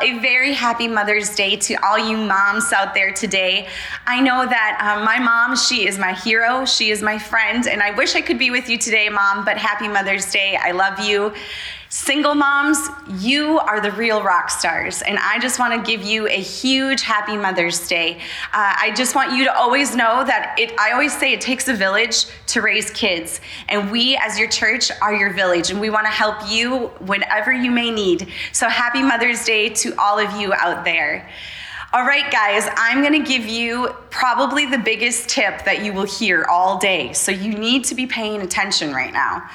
A very happy Mother's Day to all you moms out there today. I know that um, my mom, she is my hero, she is my friend, and I wish I could be with you today, Mom, but happy Mother's Day. I love you. Single moms, you are the real rock stars, and I just want to give you a huge happy Mother's Day. Uh, I just want you to always know that it, I always say it takes a village to raise kids, and we as your church are your village, and we want to help you whenever you may need. So happy Mother's Day to all of you out there. All right, guys, I'm gonna give you probably the biggest tip that you will hear all day. So you need to be paying attention right now.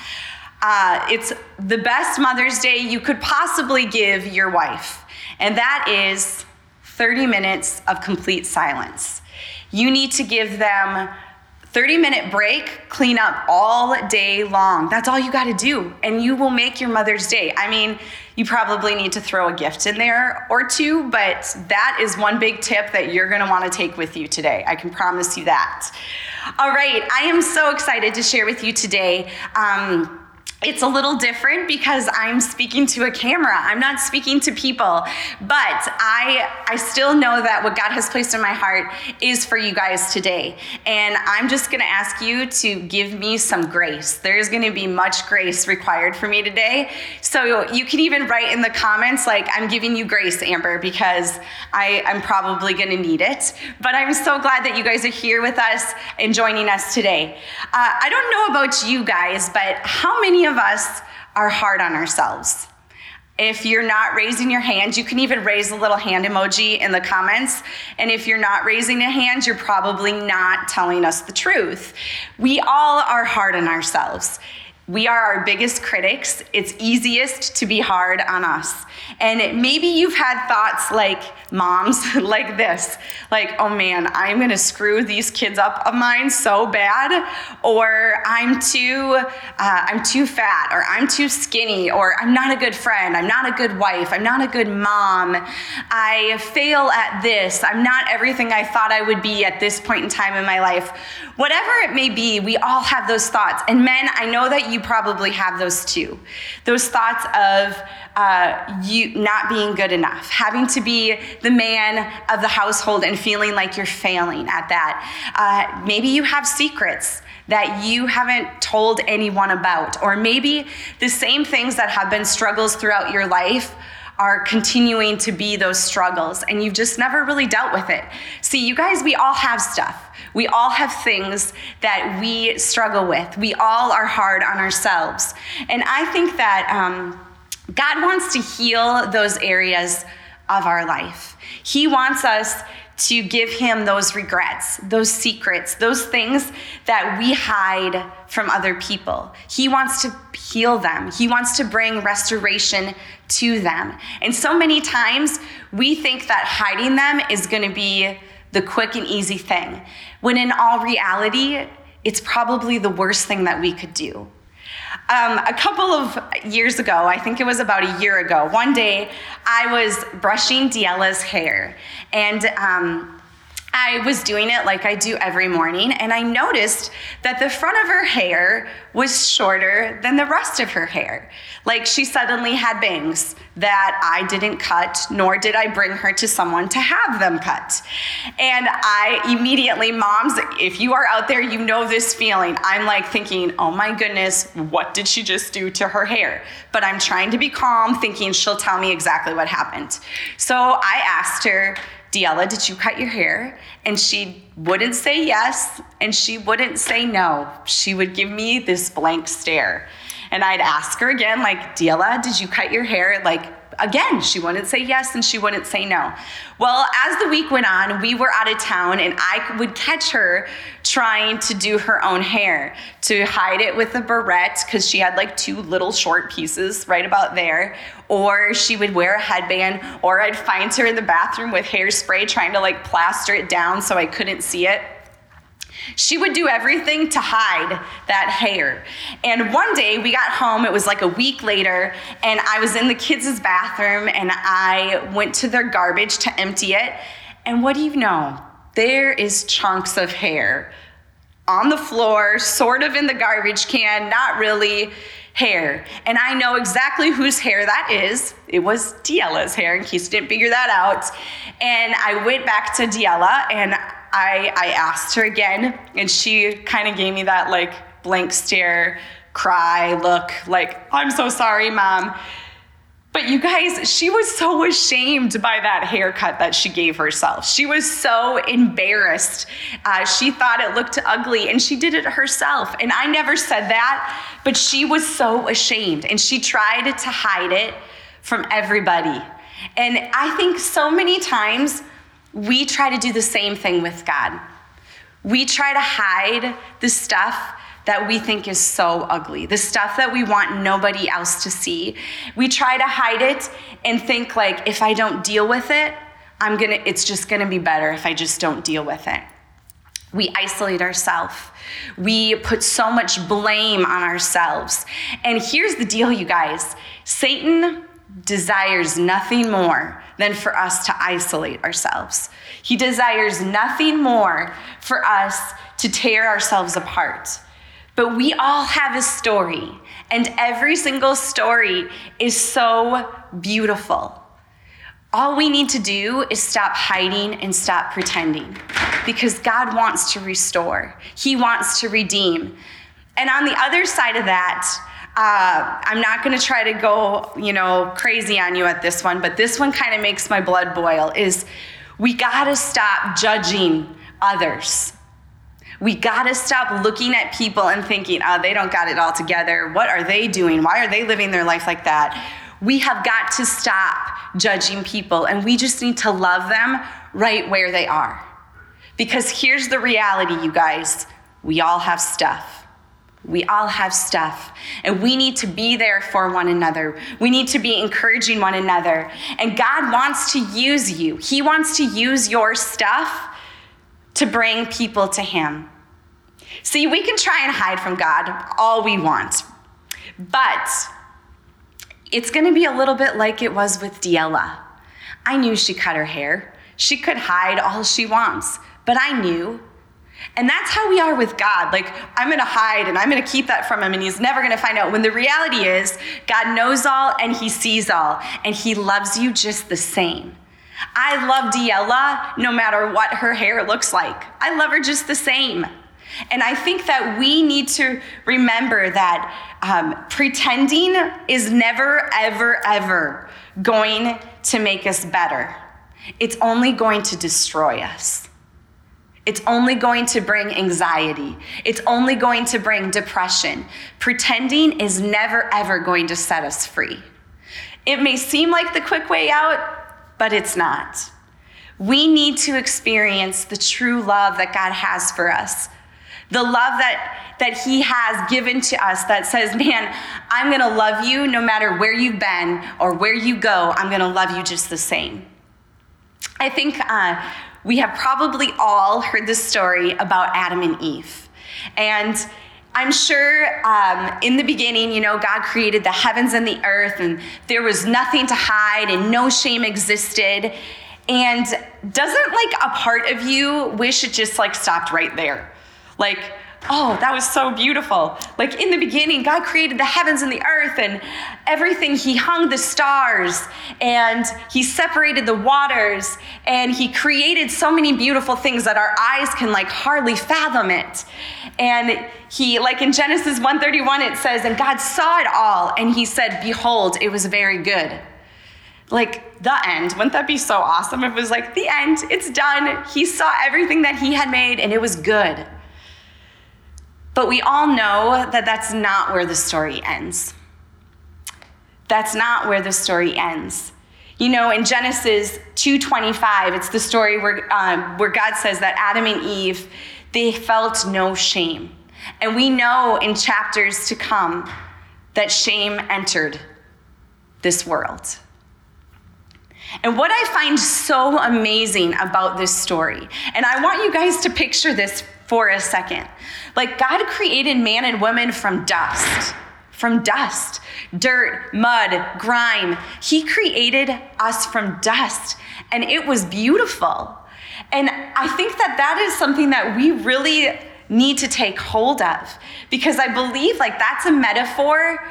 Uh, it's the best Mother's Day you could possibly give your wife, and that is 30 minutes of complete silence. You need to give them 30 minute break, clean up all day long. That's all you got to do, and you will make your Mother's Day. I mean, you probably need to throw a gift in there or two, but that is one big tip that you're going to want to take with you today. I can promise you that. All right, I am so excited to share with you today. Um, it's a little different because I'm speaking to a camera. I'm not speaking to people. But I I still know that what God has placed in my heart is for you guys today. And I'm just going to ask you to give me some grace. There's going to be much grace required for me today. So you can even write in the comments like I'm giving you grace, Amber, because I I'm probably going to need it. But I'm so glad that you guys are here with us and joining us today. Uh, I don't know about you guys, but how many of of us are hard on ourselves. If you're not raising your hand, you can even raise a little hand emoji in the comments. And if you're not raising a hand, you're probably not telling us the truth. We all are hard on ourselves. We are our biggest critics. It's easiest to be hard on us. And maybe you've had thoughts like moms, like this, like, oh man, I'm gonna screw these kids up of mine so bad, or I'm too, uh, I'm too fat, or I'm too skinny, or I'm not a good friend, I'm not a good wife, I'm not a good mom, I fail at this, I'm not everything I thought I would be at this point in time in my life. Whatever it may be, we all have those thoughts. And men, I know that you probably have those too. Those thoughts of, uh, you not being good enough, having to be the man of the household and feeling like you're failing at that. Uh, maybe you have secrets that you haven't told anyone about, or maybe the same things that have been struggles throughout your life are continuing to be those struggles and you've just never really dealt with it. See, you guys, we all have stuff. We all have things that we struggle with. We all are hard on ourselves. And I think that um, God wants to heal those areas of our life. He wants us to give him those regrets, those secrets, those things that we hide from other people. He wants to heal them. He wants to bring restoration to them. And so many times we think that hiding them is going to be the quick and easy thing, when in all reality, it's probably the worst thing that we could do. Um, a couple of years ago, I think it was about a year ago, one day I was brushing Diella's hair. And um, I was doing it like I do every morning, and I noticed that the front of her hair was shorter than the rest of her hair. Like she suddenly had bangs that I didn't cut, nor did I bring her to someone to have them cut. And I immediately, moms, if you are out there, you know this feeling. I'm like thinking, oh my goodness, what did she just do to her hair? But I'm trying to be calm, thinking she'll tell me exactly what happened. So I asked her, Diella, did you cut your hair? And she wouldn't say yes and she wouldn't say no. She would give me this blank stare. And I'd ask her again, like, Diella, did you cut your hair? Like, again, she wouldn't say yes and she wouldn't say no. Well, as the week went on, we were out of town and I would catch her trying to do her own hair to hide it with a barrette because she had like two little short pieces right about there. Or she would wear a headband, or I'd find her in the bathroom with hairspray trying to like plaster it down so I couldn't see it. She would do everything to hide that hair. And one day we got home, it was like a week later, and I was in the kids' bathroom and I went to their garbage to empty it. And what do you know? There is chunks of hair on the floor, sort of in the garbage can, not really. hair. And I know exactly whose hair that is. It was Diella's hair, in case you didn't figure that out. And I went back to Diella and I, I asked her again, and she kind of gave me that like blank stare, cry look, like, I'm so sorry, mom. But you guys, she was so ashamed by that haircut that she gave herself. She was so embarrassed. Uh, she thought it looked ugly and she did it herself. And I never said that, but she was so ashamed and she tried to hide it from everybody. And I think so many times we try to do the same thing with God. We try to hide the stuff that we think is so ugly, the stuff that we want nobody else to see. We try to hide it and think like if I don't deal with it, I'm going to it's just going to be better if I just don't deal with it. We isolate ourselves. We put so much blame on ourselves. And here's the deal, you guys Satan desires nothing more than for us to isolate ourselves. He desires nothing more for us to tear ourselves apart. But we all have a story, and every single story is so beautiful. All we need to do is stop hiding and stop pretending because God wants to restore, He wants to redeem. And on the other side of that, uh, I'm not going to try to go, you know, crazy on you at this one, but this one kind of makes my blood boil. Is we got to stop judging others. We got to stop looking at people and thinking, oh, they don't got it all together. What are they doing? Why are they living their life like that? We have got to stop judging people and we just need to love them right where they are. Because here's the reality, you guys we all have stuff. We all have stuff, and we need to be there for one another. We need to be encouraging one another. And God wants to use you, He wants to use your stuff to bring people to Him. See, we can try and hide from God all we want, but it's going to be a little bit like it was with Diella. I knew she cut her hair. She could hide all she wants, but I knew. And that's how we are with God. Like, I'm going to hide and I'm going to keep that from him, and he's never going to find out. When the reality is, God knows all and he sees all, and he loves you just the same. I love Diella no matter what her hair looks like. I love her just the same. And I think that we need to remember that um, pretending is never, ever, ever going to make us better. It's only going to destroy us. It's only going to bring anxiety. It's only going to bring depression. Pretending is never, ever going to set us free. It may seem like the quick way out, but it's not. We need to experience the true love that God has for us. The love that, that He has given to us that says, man, I'm gonna love you no matter where you've been or where you go, I'm gonna love you just the same. I think uh, we have probably all heard the story about Adam and Eve. And I'm sure um, in the beginning, you know, God created the heavens and the earth, and there was nothing to hide, and no shame existed. And doesn't like a part of you wish it just like stopped right there? Like, oh, that was so beautiful. Like in the beginning, God created the heavens and the earth and everything. He hung the stars and He separated the waters and He created so many beautiful things that our eyes can like hardly fathom it. And He, like in Genesis 131, it says, and God saw it all and He said, Behold, it was very good. Like the end. Wouldn't that be so awesome it was like the end? It's done. He saw everything that He had made and it was good. But we all know that that's not where the story ends. That's not where the story ends. You know, in Genesis 2:25, it's the story where, um, where God says that Adam and Eve, they felt no shame. And we know in chapters to come that shame entered this world. And what I find so amazing about this story, and I want you guys to picture this for a second. Like, God created man and woman from dust, from dust, dirt, mud, grime. He created us from dust, and it was beautiful. And I think that that is something that we really need to take hold of because I believe like that's a metaphor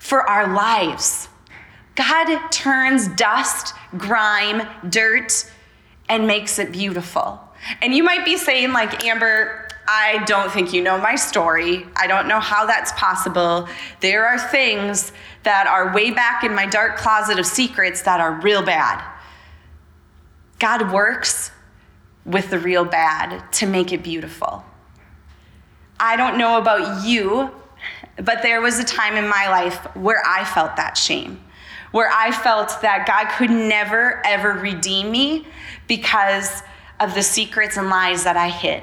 for our lives. God turns dust, grime, dirt, and makes it beautiful. And you might be saying, like, Amber, I don't think you know my story. I don't know how that's possible. There are things that are way back in my dark closet of secrets that are real bad. God works with the real bad to make it beautiful. I don't know about you, but there was a time in my life where I felt that shame, where I felt that God could never, ever redeem me because of the secrets and lies that I hid.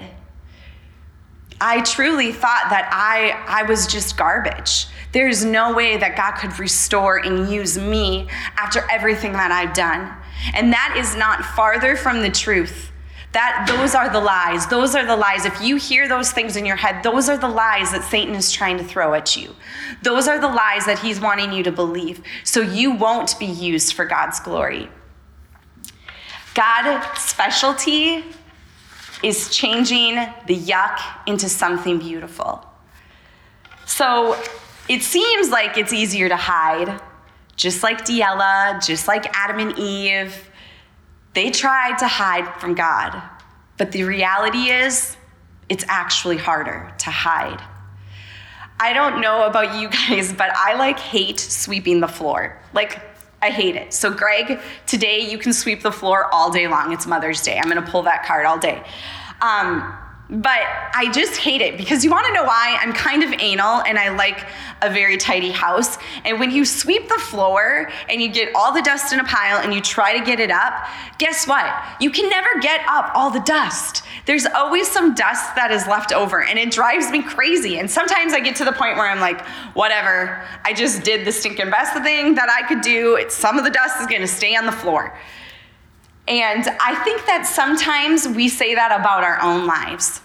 I truly thought that I, I was just garbage. There's no way that God could restore and use me after everything that I've done. And that is not farther from the truth. That those are the lies. Those are the lies. If you hear those things in your head, those are the lies that Satan is trying to throw at you. Those are the lies that he's wanting you to believe. So you won't be used for God's glory. God's specialty is changing the yuck into something beautiful. So it seems like it's easier to hide, just like Diella, just like Adam and Eve. They tried to hide from God, but the reality is, it's actually harder to hide. I don't know about you guys, but I like hate sweeping the floor. Like, I hate it. So, Greg, today you can sweep the floor all day long. It's Mother's Day. I'm gonna pull that card all day. Um, but I just hate it because you want to know why? I'm kind of anal and I like a very tidy house. And when you sweep the floor and you get all the dust in a pile and you try to get it up, guess what? You can never get up all the dust. There's always some dust that is left over and it drives me crazy. And sometimes I get to the point where I'm like, whatever, I just did the stinking best thing that I could do. It's, some of the dust is going to stay on the floor. And I think that sometimes we say that about our own lives.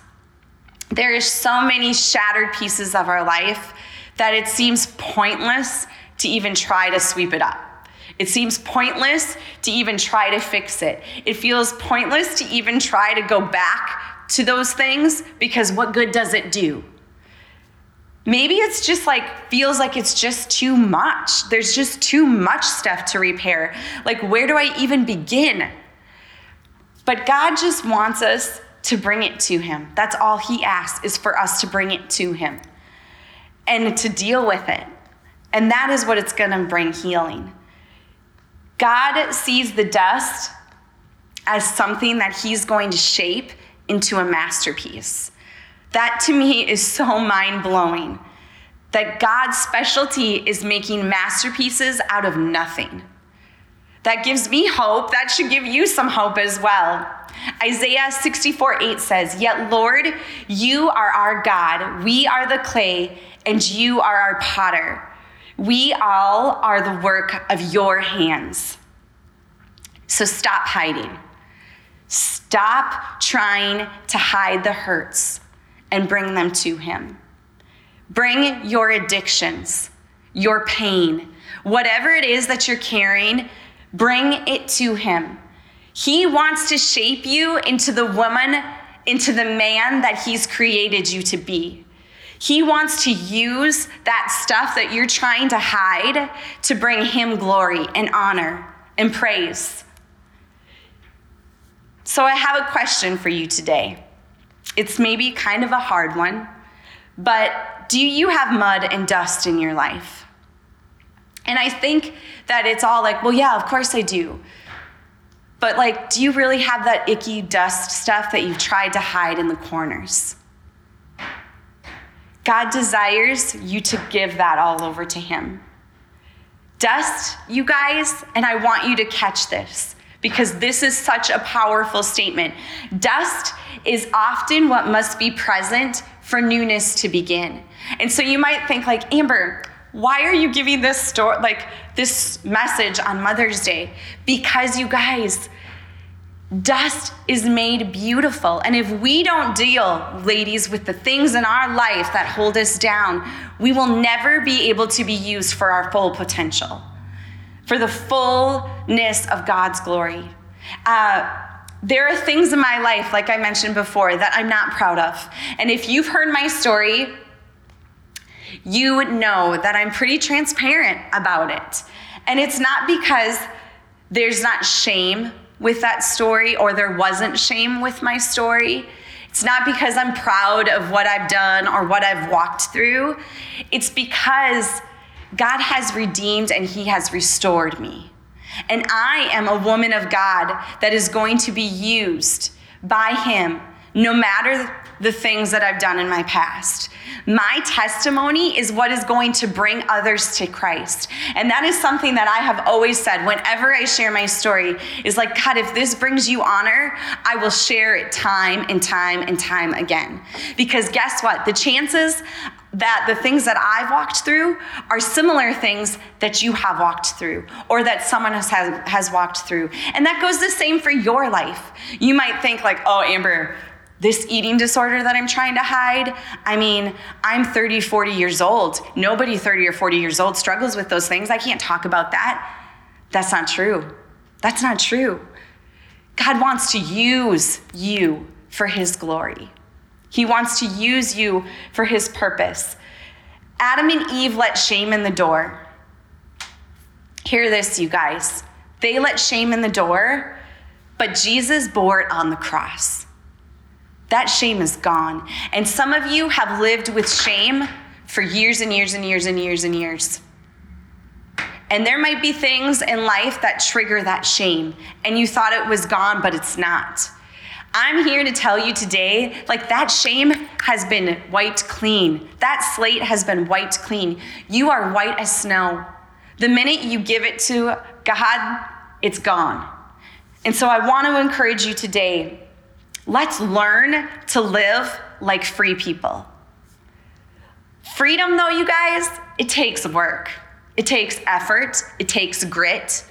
There is so many shattered pieces of our life that it seems pointless to even try to sweep it up. It seems pointless to even try to fix it. It feels pointless to even try to go back to those things because what good does it do? Maybe it's just like, feels like it's just too much. There's just too much stuff to repair. Like, where do I even begin? But God just wants us to bring it to Him. That's all He asks, is for us to bring it to Him and to deal with it. And that is what it's going to bring healing. God sees the dust as something that He's going to shape into a masterpiece. That to me is so mind blowing that God's specialty is making masterpieces out of nothing. That gives me hope. That should give you some hope as well. Isaiah 64 8 says, Yet, Lord, you are our God. We are the clay, and you are our potter. We all are the work of your hands. So stop hiding. Stop trying to hide the hurts and bring them to Him. Bring your addictions, your pain, whatever it is that you're carrying, bring it to Him. He wants to shape you into the woman, into the man that He's created you to be. He wants to use that stuff that you're trying to hide to bring Him glory and honor and praise. So, I have a question for you today. It's maybe kind of a hard one, but do you have mud and dust in your life? And I think that it's all like, well, yeah, of course I do. But like, do you really have that icky dust stuff that you've tried to hide in the corners? God desires you to give that all over to Him. Dust, you guys, and I want you to catch this because this is such a powerful statement. Dust is often what must be present for newness to begin. And so you might think like, Amber, why are you giving this story like this message on Mother's Day? Because you guys, dust is made beautiful. And if we don't deal, ladies, with the things in our life that hold us down, we will never be able to be used for our full potential, for the fullness of God's glory. Uh, there are things in my life, like I mentioned before, that I'm not proud of. And if you've heard my story, you know that I'm pretty transparent about it. And it's not because there's not shame with that story or there wasn't shame with my story. It's not because I'm proud of what I've done or what I've walked through. It's because God has redeemed and He has restored me. And I am a woman of God that is going to be used by Him no matter the things that I've done in my past. My testimony is what is going to bring others to Christ. And that is something that I have always said whenever I share my story is like, God, if this brings you honor, I will share it time and time and time again. Because guess what? The chances that the things that I've walked through are similar things that you have walked through or that someone has, has walked through. And that goes the same for your life. You might think, like, oh, Amber, this eating disorder that I'm trying to hide. I mean, I'm 30, 40 years old. Nobody 30 or 40 years old struggles with those things. I can't talk about that. That's not true. That's not true. God wants to use you for His glory, He wants to use you for His purpose. Adam and Eve let shame in the door. Hear this, you guys. They let shame in the door, but Jesus bore it on the cross. That shame is gone. And some of you have lived with shame for years and years and years and years and years. And there might be things in life that trigger that shame, and you thought it was gone, but it's not. I'm here to tell you today like that shame has been wiped clean. That slate has been wiped clean. You are white as snow. The minute you give it to God, it's gone. And so I want to encourage you today Let's learn to live like free people. Freedom, though, you guys, it takes work, it takes effort, it takes grit,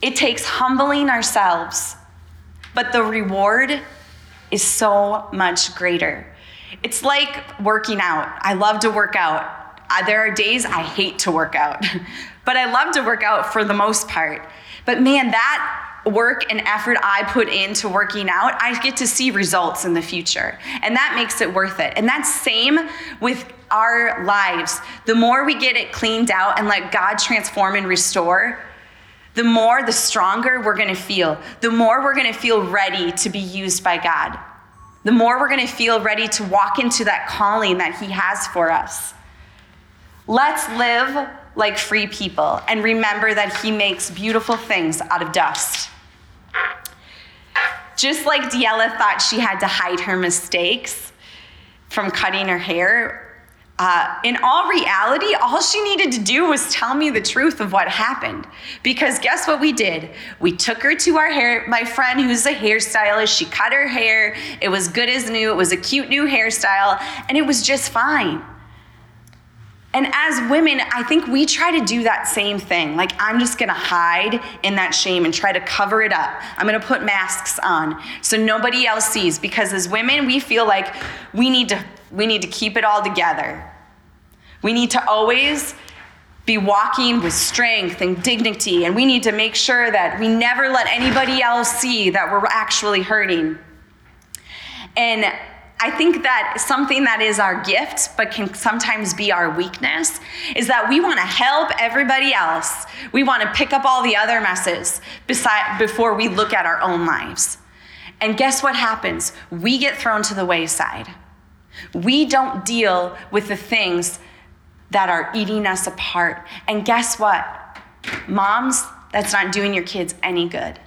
it takes humbling ourselves. But the reward is so much greater. It's like working out. I love to work out. There are days I hate to work out, but I love to work out for the most part. But man, that work and effort I put into working out, I get to see results in the future. And that makes it worth it. And that's same with our lives. The more we get it cleaned out and let God transform and restore, the more, the stronger we're gonna feel. The more we're gonna feel ready to be used by God. The more we're gonna feel ready to walk into that calling that He has for us. Let's live like free people and remember that He makes beautiful things out of dust. Just like Diella thought she had to hide her mistakes from cutting her hair, uh, in all reality, all she needed to do was tell me the truth of what happened. Because guess what we did? We took her to our hair, my friend who's a hairstylist. She cut her hair. It was good as new. It was a cute new hairstyle, and it was just fine. And as women, I think we try to do that same thing. Like, I'm just gonna hide in that shame and try to cover it up. I'm gonna put masks on so nobody else sees because as women, we feel like we need to, we need to keep it all together. We need to always be walking with strength and dignity, and we need to make sure that we never let anybody else see that we're actually hurting. And I think that something that is our gift, but can sometimes be our weakness, is that we want to help everybody else. We want to pick up all the other messes beside, before we look at our own lives. And guess what happens? We get thrown to the wayside. We don't deal with the things that are eating us apart. And guess what? Moms, that's not doing your kids any good.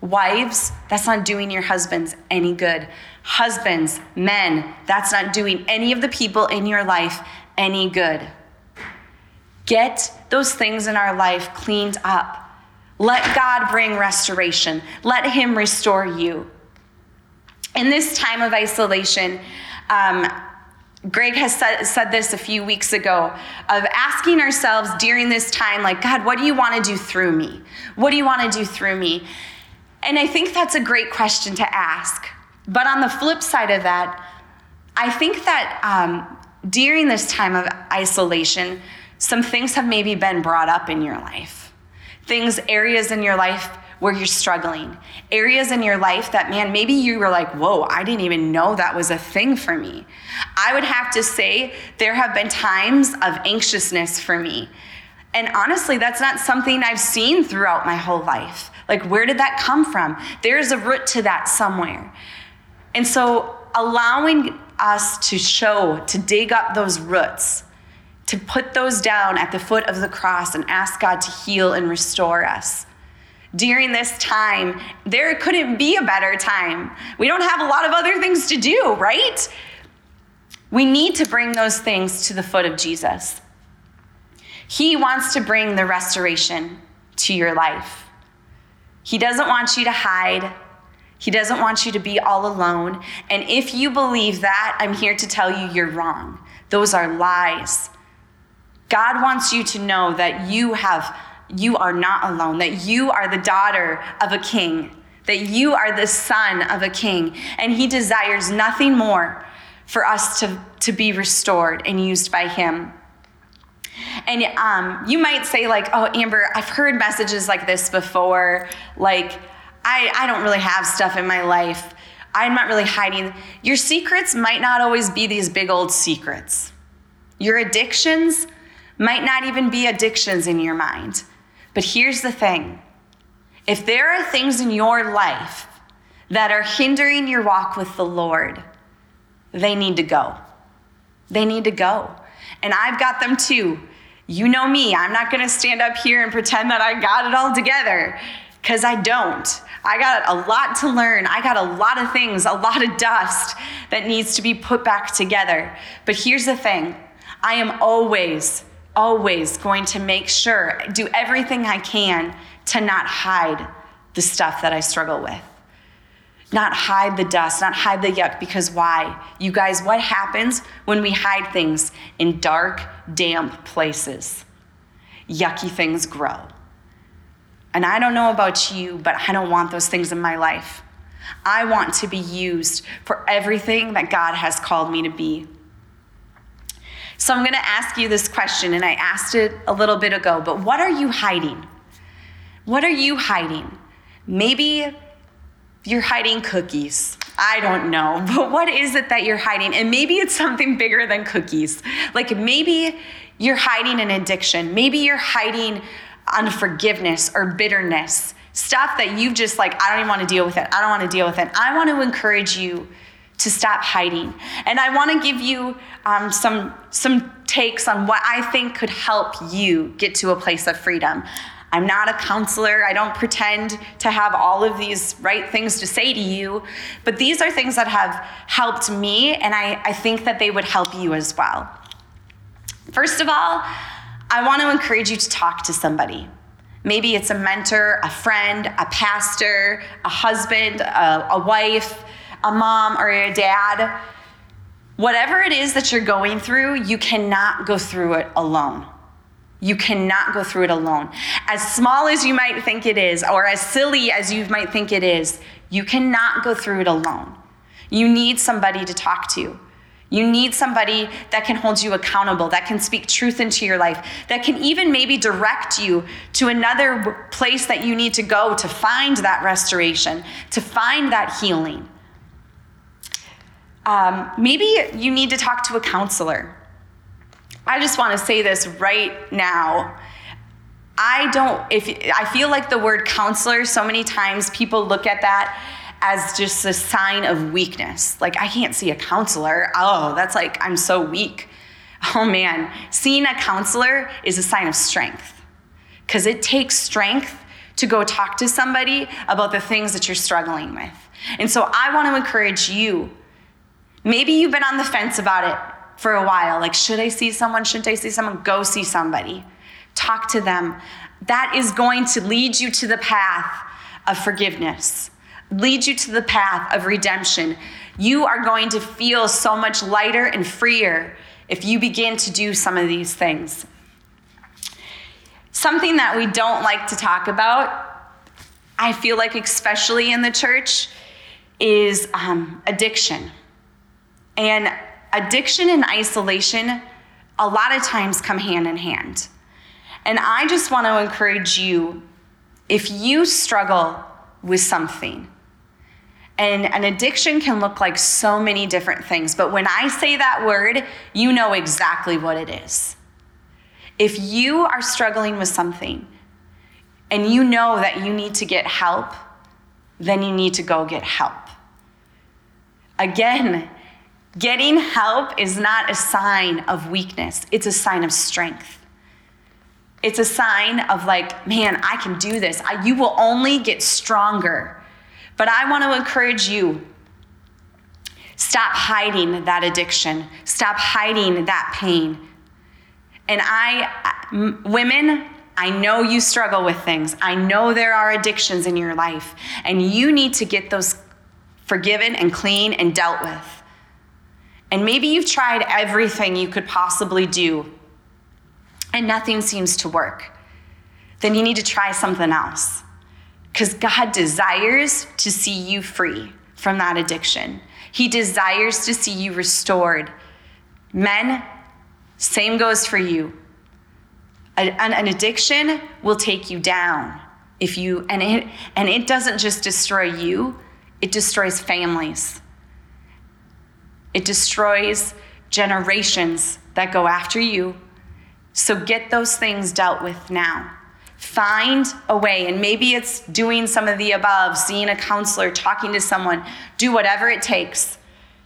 Wives, that's not doing your husbands any good. Husbands, men, that's not doing any of the people in your life any good. Get those things in our life cleaned up. Let God bring restoration. Let Him restore you. In this time of isolation, um, Greg has said, said, this a few weeks ago of asking ourselves during this time, like, God, what do you want to do through me? What do you want to do through me? And I think that's a great question to ask. But on the flip side of that, I think that um, during this time of isolation, some things have maybe been brought up in your life. Things, areas in your life where you're struggling, areas in your life that, man, maybe you were like, whoa, I didn't even know that was a thing for me. I would have to say there have been times of anxiousness for me. And honestly, that's not something I've seen throughout my whole life. Like, where did that come from? There's a root to that somewhere. And so, allowing us to show, to dig up those roots, to put those down at the foot of the cross and ask God to heal and restore us. During this time, there couldn't be a better time. We don't have a lot of other things to do, right? We need to bring those things to the foot of Jesus. He wants to bring the restoration to your life. He doesn't want you to hide. He doesn't want you to be all alone. And if you believe that, I'm here to tell you you're wrong. Those are lies. God wants you to know that you have you are not alone, that you are the daughter of a king, that you are the son of a king, and he desires nothing more for us to, to be restored and used by him. And um, you might say, like, oh, Amber, I've heard messages like this before. Like, I, I don't really have stuff in my life. I'm not really hiding. Your secrets might not always be these big old secrets. Your addictions might not even be addictions in your mind. But here's the thing if there are things in your life that are hindering your walk with the Lord, they need to go. They need to go. And I've got them too. You know me, I'm not gonna stand up here and pretend that I got it all together, because I don't. I got a lot to learn. I got a lot of things, a lot of dust that needs to be put back together. But here's the thing I am always, always going to make sure, do everything I can to not hide the stuff that I struggle with not hide the dust, not hide the yuck, because why? You guys, what happens when we hide things in dark, damp places? Yucky things grow. And I don't know about you, but I don't want those things in my life. I want to be used for everything that God has called me to be. So I'm going to ask you this question, and I asked it a little bit ago, but what are you hiding? What are you hiding? Maybe you're hiding cookies. I don't know, but what is it that you're hiding? And maybe it's something bigger than cookies. Like maybe you're hiding an addiction. Maybe you're hiding unforgiveness or bitterness, stuff that you've just like, I don't even want to deal with it. I don't want to deal with it. I want to encourage you to stop hiding. And I want to give you um, some, some takes on what I think could help you get to a place of freedom. I'm not a counselor. I don't pretend to have all of these right things to say to you. But these are things that have helped me, and I, I think that they would help you as well. First of all, I want to encourage you to talk to somebody. Maybe it's a mentor, a friend, a pastor, a husband, a, a wife, a mom, or a dad. Whatever it is that you're going through, you cannot go through it alone. You cannot go through it alone. As small as you might think it is, or as silly as you might think it is, you cannot go through it alone. You need somebody to talk to. You need somebody that can hold you accountable, that can speak truth into your life, that can even maybe direct you to another place that you need to go to find that restoration, to find that healing. Um, maybe you need to talk to a counselor. I just want to say this right now. I don't, if I feel like the word counselor, so many times people look at that as just a sign of weakness. Like, I can't see a counselor. Oh, that's like, I'm so weak. Oh man, seeing a counselor is a sign of strength because it takes strength to go talk to somebody about the things that you're struggling with. And so I want to encourage you. Maybe you've been on the fence about it for a while. Like, should I see someone? Shouldn't I see someone? Go see somebody. Talk to them. That is going to lead you to the path of forgiveness, lead you to the path of redemption. You are going to feel so much lighter and freer if you begin to do some of these things. Something that we don't like to talk about, I feel like, especially in the church, is um, addiction. And addiction and isolation a lot of times come hand in hand. And I just want to encourage you if you struggle with something, and an addiction can look like so many different things, but when I say that word, you know exactly what it is. If you are struggling with something and you know that you need to get help, then you need to go get help. Again, getting help is not a sign of weakness, it's a sign of strength. It's a sign of like, man, I can do this. I, you will only get stronger. But I want to encourage you stop hiding that addiction, stop hiding that pain. And I, women, I know you struggle with things. I know there are addictions in your life, and you need to get those forgiven and clean and dealt with. And maybe you've tried everything you could possibly do and nothing seems to work, then you need to try something else. Because God desires to see you free from that addiction. He desires to see you restored. Men, same goes for you. An, an addiction will take you down if you and it and it doesn't just destroy you, it destroys families. It destroys generations that go after you so get those things dealt with now. Find a way, and maybe it's doing some of the above, seeing a counselor, talking to someone, do whatever it takes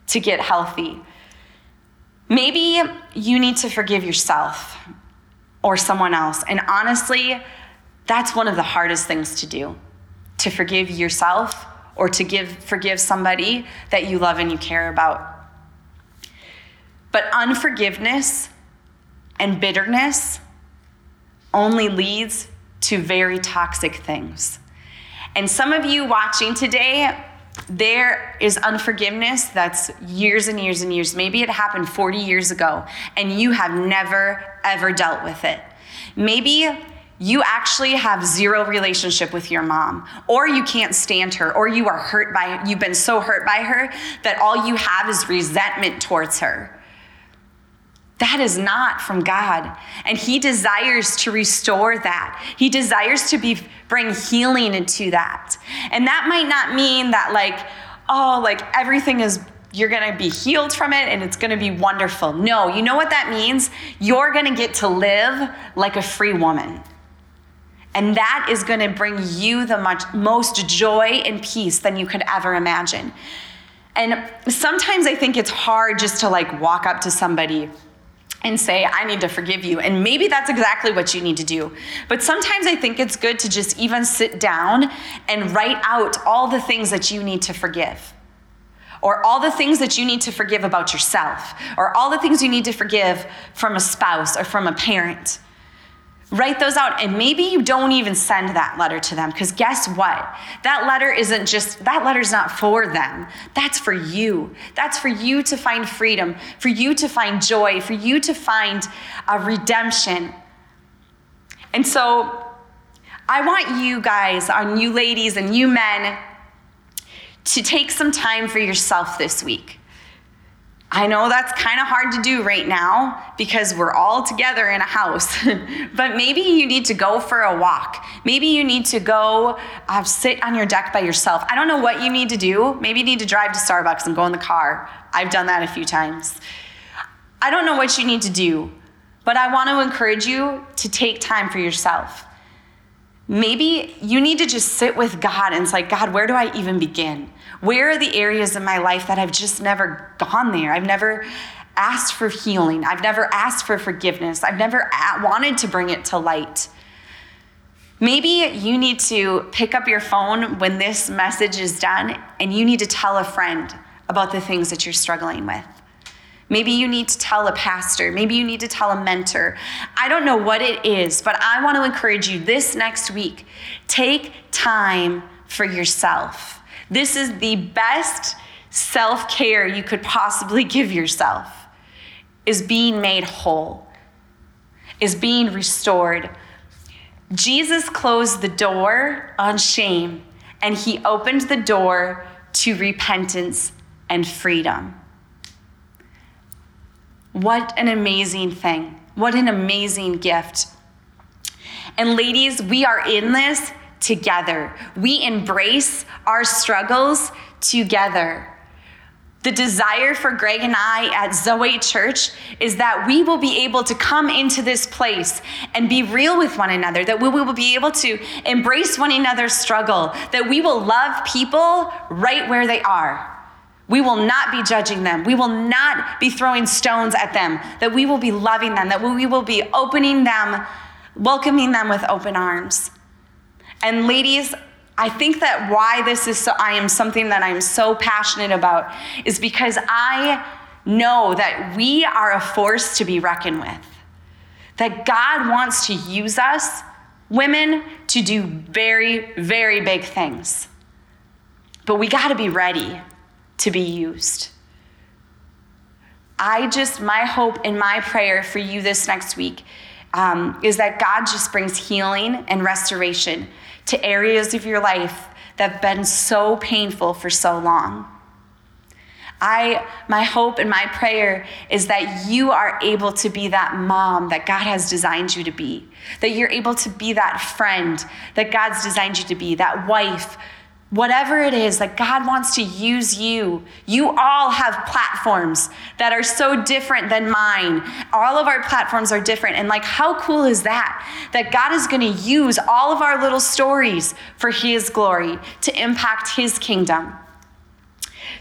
to get healthy. Maybe you need to forgive yourself or someone else. And honestly, that's one of the hardest things to do to forgive yourself or to give, forgive somebody that you love and you care about. But unforgiveness and bitterness only leads to very toxic things. And some of you watching today, there is unforgiveness that's years and years and years. Maybe it happened 40 years ago and you have never, ever dealt with it. Maybe you actually have zero relationship with your mom or you can't stand her or you are hurt by you've been so hurt by her that all you have is resentment towards her that is not from God. And He desires to restore that. He desires to be, bring healing into that. And that might not mean that, like, oh, like everything is, you're gonna be healed from it and it's gonna be wonderful. No, you know what that means? You're gonna get to live like a free woman. And that is gonna bring you the much, most joy and peace than you could ever imagine. And sometimes I think it's hard just to like walk up to somebody and say, I need to forgive you. And maybe that's exactly what you need to do. But sometimes I think it's good to just even sit down and write out all the things that you need to forgive, or all the things that you need to forgive about yourself, or all the things you need to forgive from a spouse or from a parent. Write those out, and maybe you don't even send that letter to them because guess what? That letter isn't just, that letter's not for them. That's for you. That's for you to find freedom, for you to find joy, for you to find a redemption. And so I want you guys, on you ladies and you men, to take some time for yourself this week. I know that's kind of hard to do right now because we're all together in a house, but maybe you need to go for a walk. Maybe you need to go uh, sit on your deck by yourself. I don't know what you need to do. Maybe you need to drive to Starbucks and go in the car. I've done that a few times. I don't know what you need to do, but I want to encourage you to take time for yourself. Maybe you need to just sit with God and it's like, God, where do I even begin? Where are the areas in my life that I've just never gone there? I've never asked for healing. I've never asked for forgiveness. I've never wanted to bring it to light. Maybe you need to pick up your phone when this message is done and you need to tell a friend about the things that you're struggling with. Maybe you need to tell a pastor. Maybe you need to tell a mentor. I don't know what it is, but I want to encourage you this next week take time for yourself. This is the best self care you could possibly give yourself, is being made whole, is being restored. Jesus closed the door on shame and he opened the door to repentance and freedom. What an amazing thing. What an amazing gift. And ladies, we are in this together. We embrace our struggles together. The desire for Greg and I at Zoe Church is that we will be able to come into this place and be real with one another, that we will be able to embrace one another's struggle, that we will love people right where they are. We will not be judging them. We will not be throwing stones at them, that we will be loving them, that we will be opening them, welcoming them with open arms. And ladies, I think that why this is so, I am something that I'm so passionate about is because I know that we are a force to be reckoned with. That God wants to use us, women, to do very, very big things. But we got to be ready to be used. I just, my hope and my prayer for you this next week um, is that God just brings healing and restoration to areas of your life that have been so painful for so long. I, my hope and my prayer is that you are able to be that mom that God has designed you to be, that you're able to be that friend that God's designed you to be, that wife, whatever it is that God wants to use you. You all have platforms that are so different than mine. All of our platforms are different. And like, how cool is that? That God is going to use all of our little stories for His glory to impact His kingdom.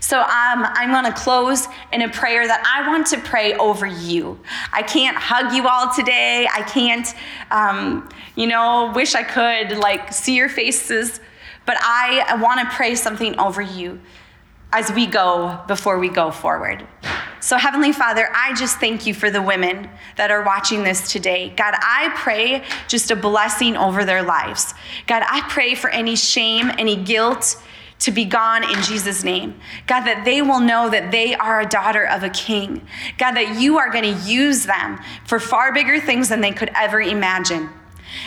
So um, I'm going to close in a prayer that I want to pray over you. I can't hug you all today. I can't, um, you know, wish I could like see your faces but I want to pray something over you as we go before we go forward. So, Heavenly Father, I just thank you for the women that are watching this today. God, I pray just a blessing over their lives. God, I pray for any shame, any guilt to be gone in Jesus' name. God, that they will know that they are a daughter of a king. God, that you are going to use them for far bigger things than they could ever imagine.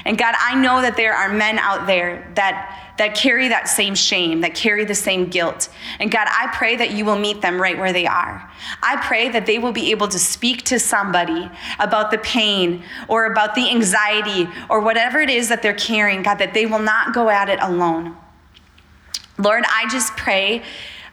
And God, I know that there are men out there that that carry that same shame, that carry the same guilt. And God, I pray that you will meet them right where they are. I pray that they will be able to speak to somebody about the pain or about the anxiety or whatever it is that they're carrying, God, that they will not go at it alone. Lord, I just pray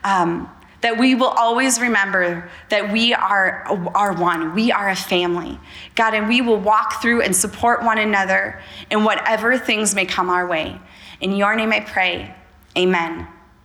um, that we will always remember that we are, are one. We are a family. God, and we will walk through and support one another in whatever things may come our way. In your name I pray. Amen.